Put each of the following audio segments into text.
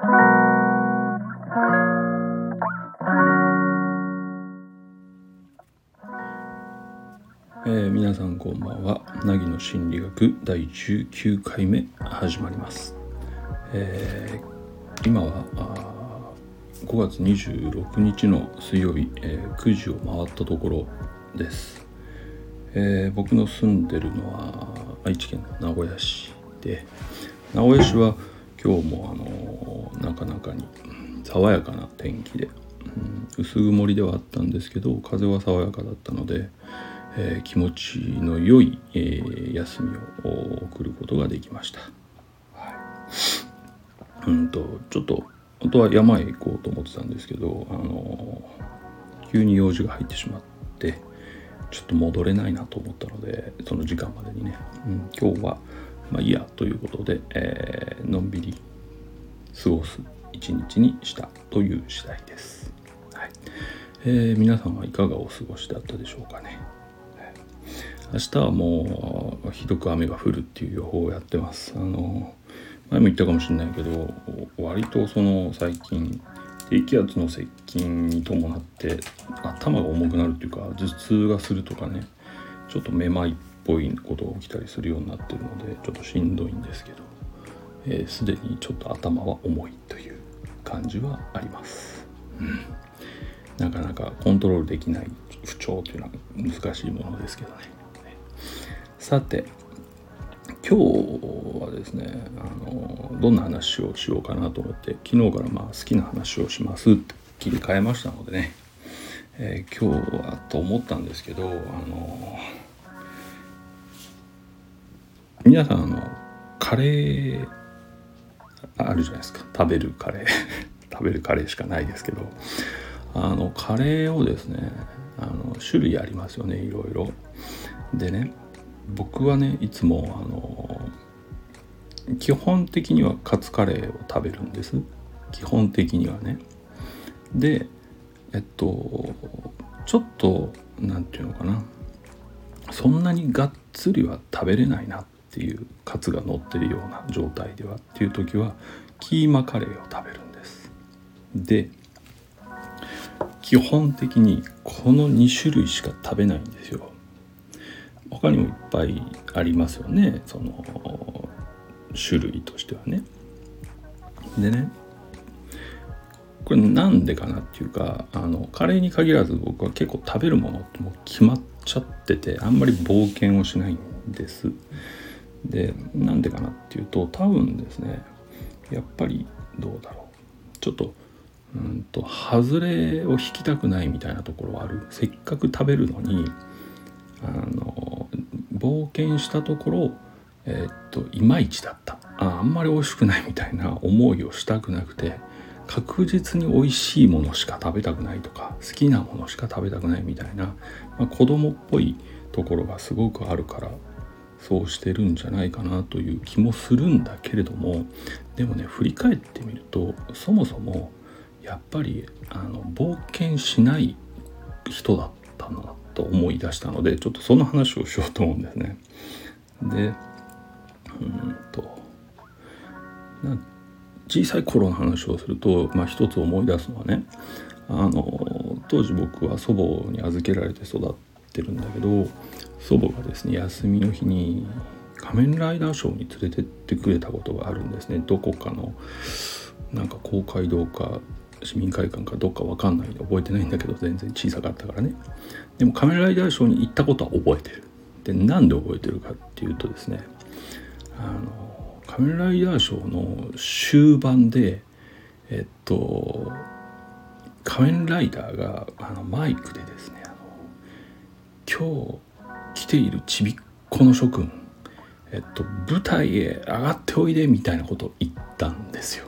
えー、皆さんこんばんは。凪の心理学第19回目始まります、えー、今は5月26日の水曜日、えー、9時を回ったところです、え僕の住んでるのは愛知県名古屋市で名古屋市は今日もあのなかなかに爽やかな天気で、うん、薄曇りではあったんですけど風は爽やかだったのでえー、気持ちの良い、えー、休みを送ることができました。はい、うんとちょっと本当は山へ行こうと思ってたんですけど、あの急に用事が入ってしまってちょっと戻れないなと思ったのでその時間までにね、うん、今日はまあいいやということで、えー、のんびり過ごす一日にしたという次第です。はいえー、皆さんはいかがお過ごしだったでしょうかね。明日はもうひどく雨が降るっていう予報をやってますあの前も言ったかもしれないけど割とその最近低気圧の接近に伴って頭が重くなるっていうか頭痛がするとかねちょっとめまいっぽいことが起きたりするようになってるのでちょっとしんどいんですけどすで、にちょっと頭は重いという感じはあります、うん、なかなかコントロールできない不調というのは難しいものですけどね。さて今日はですねあのどんな話をしようかなと思って昨日からまあ好きな話をしますって切り替えましたのでね、えー、今日はと思ったんですけどあの皆さんあのカレーあるじゃないですか。食べるカレー。食べるカレーしかないですけど。あのカレーをですねあの種類ありますよねいろいろ。でね僕はねいつもあの基本的にはカツカレーを食べるんです。基本的にはね。でえっとちょっと何て言うのかな。そんなにがっつりは食べれないな。っていうカツが乗ってるような状態ではっていう時はキーマカレーを食べるんですで基本的にこの2種類しか食べないんですよ他にもいっぱいありますよねその種類としてはね。でねこれなんでかなっていうかあのカレーに限らず僕は結構食べるものってもう決まっちゃっててあんまり冒険をしないんです。でなんでかなっていうと多分ですねやっぱりどうだろう。ちょっとうんと外れを引きたくないみたいなところはある。せっかく食べるのにあの冒険したところえ、っといまいちだった。ああんまり美味しくないみたいな思いをしたくなくて確実に美味しいものしか食べたくないとか好きなものしか食べたくないみたいな、まあ、子供っぽいところがすごくあるからそうしてるんじゃないかなという気もするんだけれどもでもね振り返ってみるとそもそもやっぱりあの冒険しない人だったなと思い出したのでちょっとその話をしようと思うんですね。でうんと小さい頃の話をすると、まあ、一つ思い出すのはねあの当時僕は祖母に預けられて育ってるんだけど祖母がですね休みの日に仮面ライダーショーに連れてってくれたことがあるんですね。どこかのなんか公会堂か市民会館かどっか分かんないんで覚えてないんだけど全然小さかったからね。でも仮面ライダーショーに行ったことは覚えてる。でなんで覚えてるかっていうとですねあの仮面ライダーショーの終盤でえっと仮面ライダーがあのマイクでですね今日来ているちびっこの諸君えっと舞台へ上がっておいでみたいなことを言ったんですよ。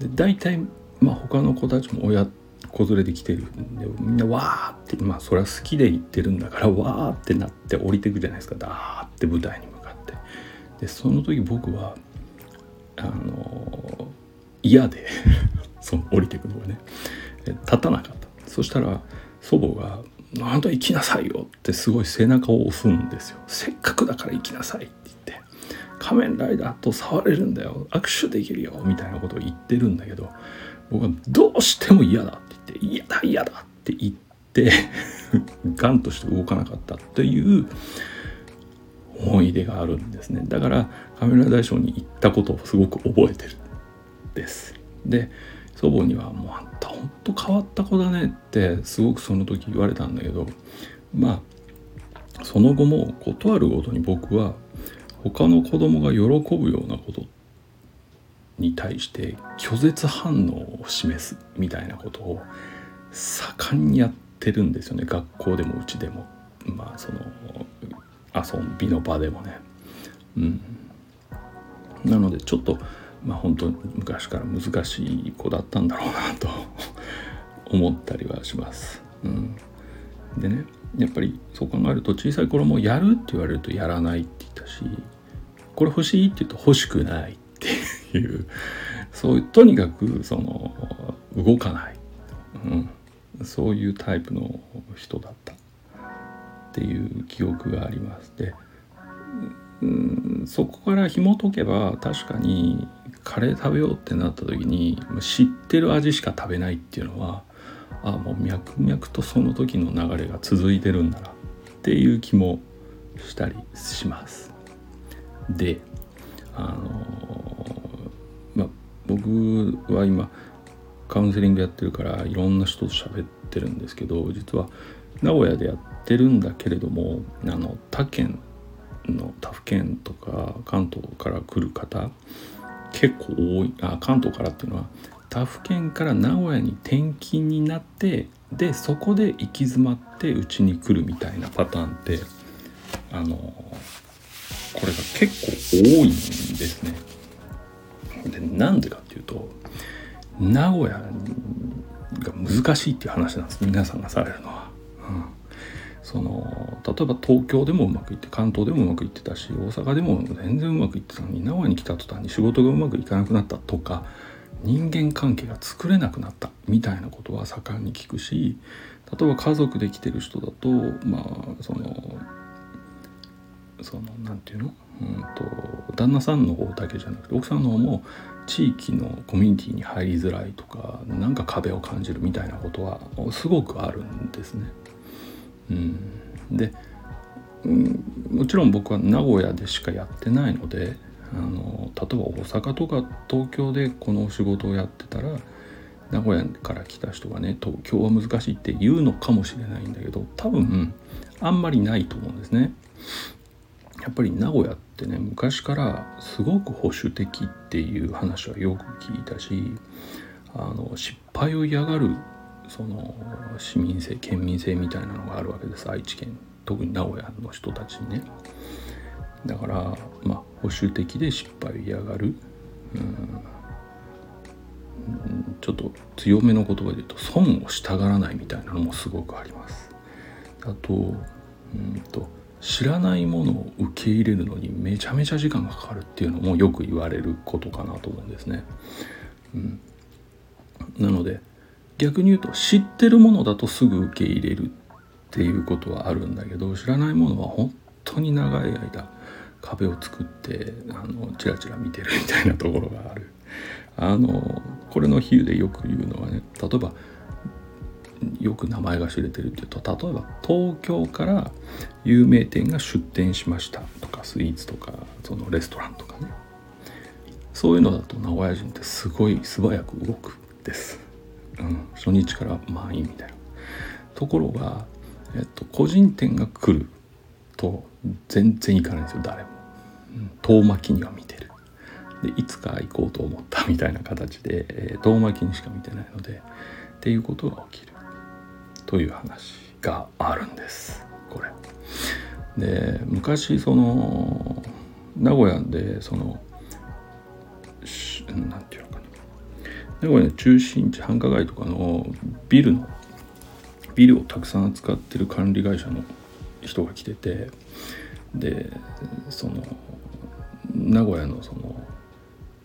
で大体まあ他の子たちも親子連れで来てるんでみんなわーってまあそれは好きで行ってるんだからわーってなって降りてくじゃないですか。ダーって舞台に向かって。でその時僕はあの嫌で その降りてくのがね立たなかった。そしたら祖母が「なんと行きなさいよ」ってすごい背中を押すんですよせっかくだから行きなさいって言って仮面ライダーと触れるんだよ握手できるよみたいなことを言ってるんだけど僕はどうしても嫌だって言って嫌だ嫌だって言って ガンとして動かなかったっていう思い出があるんですね。だから仮面ライダーショーに行ったことをすごく覚えてるです。で祖母には「もうあんたほんと変わった子だね」ってすごくその時言われたんだけどまあその後も事あるごとに僕は他の子供が喜ぶようなことに対して拒絶反応を示すみたいなことを盛んにやってるんですよね。学校でもうちでも。まあその遊びの場でもね。うん。なのでちょっとまあ本当に昔から難しい子だったんだろうなと 思ったりはします、うん、でねやっぱりそう考えると小さい頃もやるって言われるとやらないって言ったしこれ欲しいって言うと欲しくないっていうそういうとにかくその動かない、うん、そういうタイプの人だったっていう記憶があります。で、うん、そこから紐解けば確かにカレー食べようってなった時に知ってる味しか食べないっていうのはあもう脈々とその時の流れが続いてるんだなっていう気もしたりします。であのまあ僕は今カウンセリングやってるからいろんな人と喋ってるんですけど実は名古屋でやってるんだけれどもあの他県の他府県とか関東から来る方結構多いあ関東からっていうのは他府県から名古屋に転勤になってでそこで行き詰まってうちに来るみたいなパターンってあのこれが結構多いんですね。でなんでかっていうと名古屋が難しいっていう話なんです皆さんがされるのは。うんその例えば東京でもうまくいって関東でもうまくいってたし大阪でも全然うまくいってたのに名古屋に来た途端に仕事がうまくいかなくなったとか人間関係が作れなくなったみたいなことは盛んに聞くし例えば家族で来てる人だとまあそのその何て言うの？うんと旦那さんの方だけじゃなくて奥さんの方も地域のコミュニティに入りづらいとか何か壁を感じるみたいなことはすごくあるんですね。うん、で、うん、もちろん僕は名古屋でしかやってないのであの例えば大阪とか東京でこの仕事をやってたら名古屋から来た人がね東京は難しいって言うのかもしれないんだけど多分あんまりないと思うんですね。やっぱり名古屋ってね昔からすごく保守的っていう話はよく聞いたしあの失敗を嫌がるその市民性県民性みたいなのがあるわけです。愛知県特に名古屋の人たちにね。だからまあ保守的で失敗を嫌がる。うん。ちょっと強めの言葉で言うと損をしたがらないみたいなのもすごくあります。あとうんと知らないものを受け入れるのにめちゃめちゃ時間がかかるっていうのもよく言われることかなと思うんですね。うん、なので逆に言うと知ってるものだとすぐ受け入れるっていうことはあるんだけど知らないものは本当に長い間壁を作ってあのチラチラ見てるみたいなところがある。あのこれの比喩でよく言うのはね例えばよく名前が知れてるっていうと例えば東京から有名店が出店しましたとかスイーツとかそのレストランとかねそういうのだと名古屋人ってすごい素早く動くです。初日から満員みたいなところが、えっと、個人店が来ると全然行かないんですよ誰も、遠巻きには見てる。でいつか行こうと思ったみたいな形で、えー、遠巻きにしか見てないのでっていうことが起きるという話があるんです。これ。で昔その名古屋でその何て言うの？かな名古屋の中心地繁華街とかのビルのビルをたくさん扱ってる管理会社の人が来ててでその名古屋のその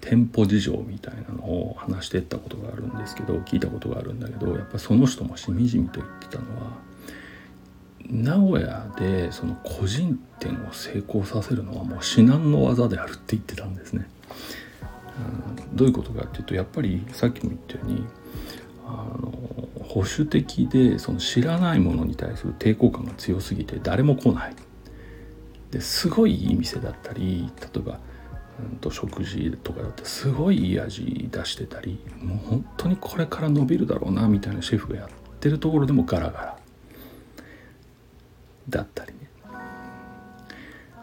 店舗事情みたいなのを話してったことがあるんですけど聞いたことがあるんだけどやっぱその人もしみじみと言ってたのは名古屋でその個人店を成功させるのはもう至難の技であるって言ってたんですね。どういうことかっていうとやっぱりさっきも言ったようにあの保守的でその知らないものに対する抵抗感が強すぎて誰も来ない。ですごいいい店だったり例えば、うん、と食事とかだってすごいいい味出してたりもう本当にこれから伸びるだろうなみたいなシェフがやってるところでもガラガラ。だったりね。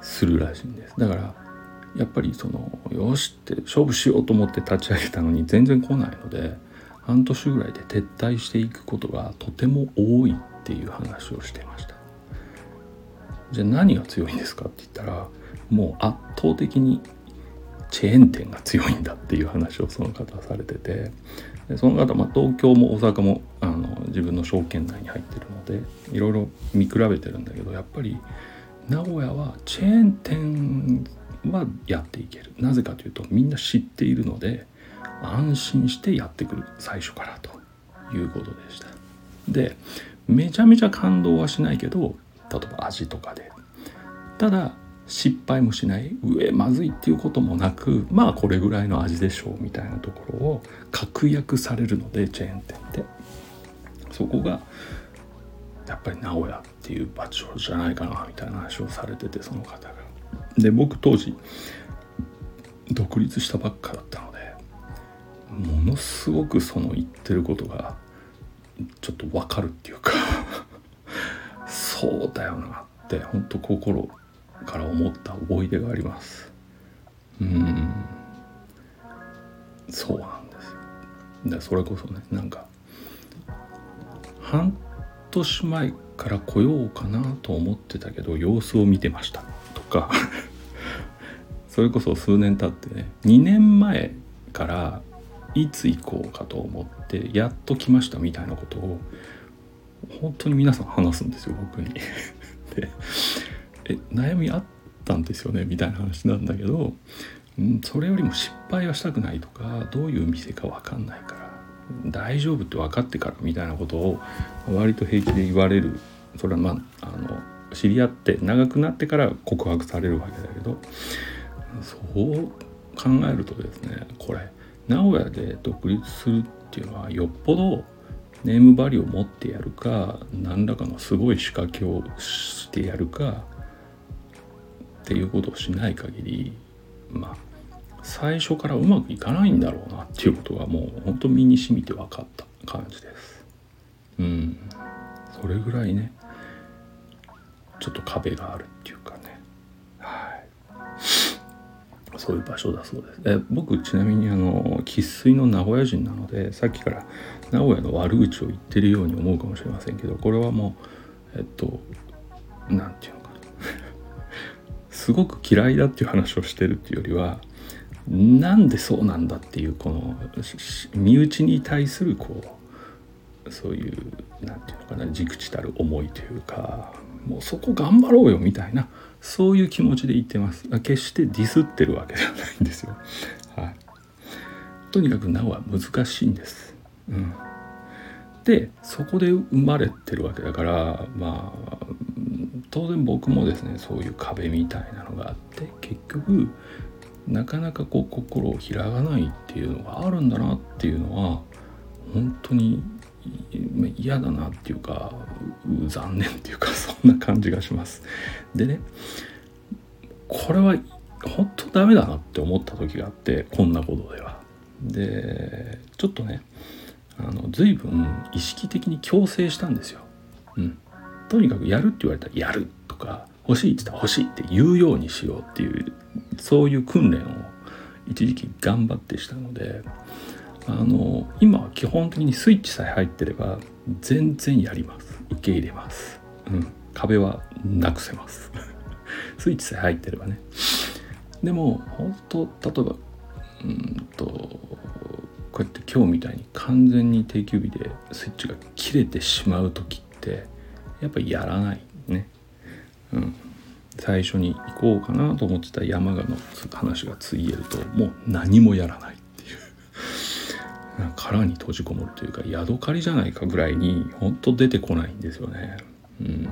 するらしいんです。だからやっぱりそのよしって勝負しようと思って立ち上げたのに全然来ないので半年ぐらいで撤退していくことがとても多いっていう話をしてました。じゃあ何が強いんですかって言ったらもう圧倒的にチェーン店が強いんだっていう話をその方はされててでその方、まあ、東京も大阪もあの自分の証券内に入ってるのでいろいろ見比べてるんだけどやっぱり名古屋はチェーン店はやっていける。なぜかというとみんな知っているので安心してやってくる。最初からということでした。でめちゃめちゃ感動はしないけど例えば味とかで。ただ失敗もしない。上まずいっていうこともなくまあこれぐらいの味でしょうみたいなところを確約されるのでチェーン店って。そこがやっぱり名古屋っていう場所じゃないかなみたいな話をされててその方が。で僕当時独立したばっかだったのでものすごくその言ってることがちょっと分かるっていうか そうだよなって本当心から思った思い出があります。うん。そうなんですよ。でそれこそねなんか半年前から来ようかなと思ってたけど様子を見てました。か それこそ数年経ってね2年前からいつ行こうかと思ってやっと来ましたみたいなことを本当に皆さん話すんですよ僕に。でえ悩みあったんですよねみたいな話なんだけど、うん、それよりも失敗はしたくないとかどういう店か分かんないから大丈夫って分かってからみたいなことを割と平気で言われるそれはまああの知り合って長くなってから告白されるわけだけどそう考えるとですねこれ名古屋で独立するっていうのはよっぽどネームバリューを持ってやるか何らかのすごい仕掛けをしてやるかっていうことをしない限りまあ最初からうまくいかないんだろうなっていうことがもう本当身に染みて分かった感じです。うん、それぐらいねちょっと壁があるっていうかね。はい。そういう場所だそうです。え僕ちなみにあの生粋の名古屋人なのでさっきから名古屋の悪口を言ってるように思うかもしれませんけどこれはもうえっと何て言うのかな。すごく嫌いだっていう話をしてるっていうよりはなんでそうなんだっていうこの身内に対するこうそういう何て言うのかな軸地たる思いというかもうそこ頑張ろうよみたいなそういう気持ちで言ってます。決してディスってるわけではないんですよ。はい。とにかくなおは難しいんです。うん。でそこで生まれてるわけだからまあ当然僕もですねそういう壁みたいなのがあって結局なかなかこう心を開かないっていうのがあるんだなっていうのは本当に嫌だなっていうか残念っていうか そんな感じがします。でねこれは本当ダメだなって思った時があってこんなことでは。でちょっとねあの随分意識的に強制したんですよ。うん、とにかくやるって言われたらやるとか欲しいって言ったら欲しいって言うようにしようっていうそういう訓練を一時期頑張ってしたのであの今は基本的にスイッチさえ入ってれば全然やります。受け入れます、うん、壁はなくせます。スイッチさえ入ってればね。でも本当例えばうんとこうやって今日みたいに完全に定休日でスイッチが切れてしまう時ってやっぱりやらないね。うん。最初に行こうかなと思ってた山鹿の話がついえるともう何もやらない。殻に閉じこもるというかヤドカリじゃないかぐらいにほんと出てこないんですよね。うん。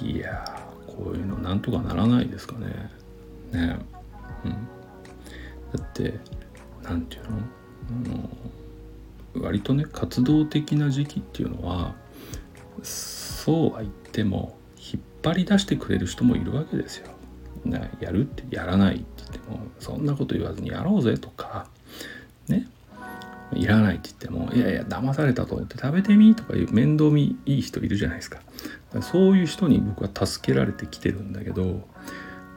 いやこういうのなんとかならないですかね。ね。うん。だって何て言うの？あの割とね活動的な時期っていうのはそうは言っても引っ張り出してくれる人もいるわけですよ。ね、やるってやらないって言ってもそんなこと言わずにやろうぜとかいらないって言ってもいやいや騙されたと思って食べてみとかいう面倒見いい人いるじゃないですか。そういう人に僕は助けられてきてるんだけど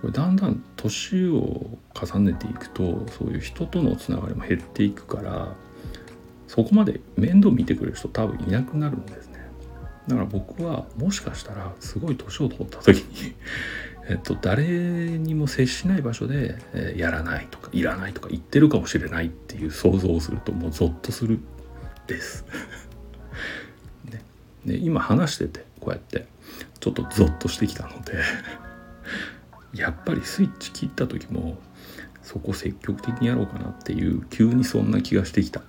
これだんだん年を重ねていくとそういう人とのつながりも減っていくからそこまで面倒見てくれる人多分いなくなるんですね。だから僕はもしかしたらすごい年を取った時にえっと、誰にも接しない場所で、えー、やらないとかいらないとか言ってるかもしれないっていう想像をするともうゾッとするです。ね、で今話しててこうやってちょっとゾッとしてきたので やっぱりスイッチ切った時もそこ積極的にやろうかなっていう急にそんな気がしてきた。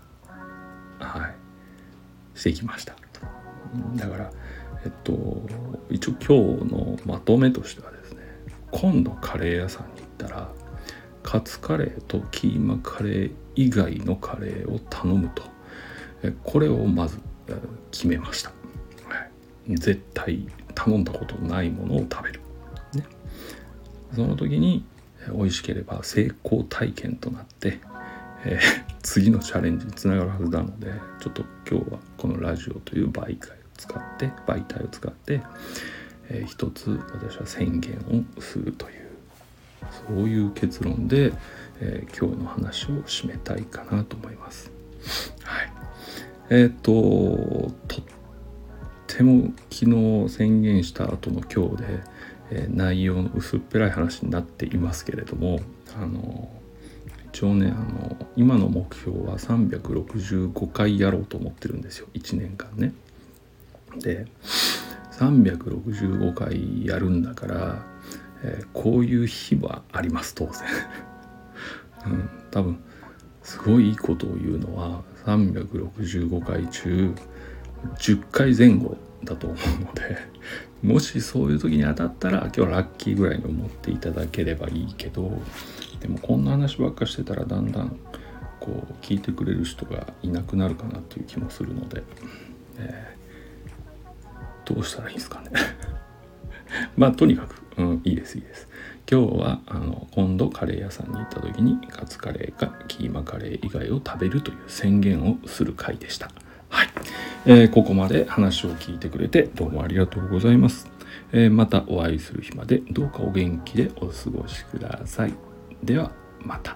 はい。してきました。だからえっと一応今日のまとめとしては今度カレー屋さんに行ったらカツカレーとキーマカレー以外のカレーを頼むと。これをまず決めました、はい、絶対頼んだことないものを食べる、ね、その時に美味しければ成功体験となって、えー、次のチャレンジにつながるはずなのでちょっと今日はこのラジオという媒介を使って媒体を使って、えー、一つ私は宣言をするというそういう結論で、えー、今日の話を締めたいかなと思います。はい、えっ、ととっても昨日宣言した後の今日で、えー、内容の薄っぺらい話になっていますけれどもあの一応ねあの今の目標は365回やろうと思ってるんですよ1年間ね。で365回やるんだから、えー、こういう日はあります当然、うん、多分すごいいいことを言うのは365回中10回前後だと思うので もしそういう時に当たったら今日はラッキーぐらいに思っていただければいいけどでもこんな話ばっかしてたらだんだんこう聞いてくれる人がいなくなるかなっていう気もするので、えどうしたらいいんですかね。まあとにかく、うん、いいですいいです。今日はあの今度カレー屋さんに行った時にカツカレーかキーマカレー以外を食べるという宣言をする回でした。はい、えー、ここまで話を聞いてくれてどうもありがとうございます、えー、またお会いする日までどうかお元気でお過ごしください。ではまた。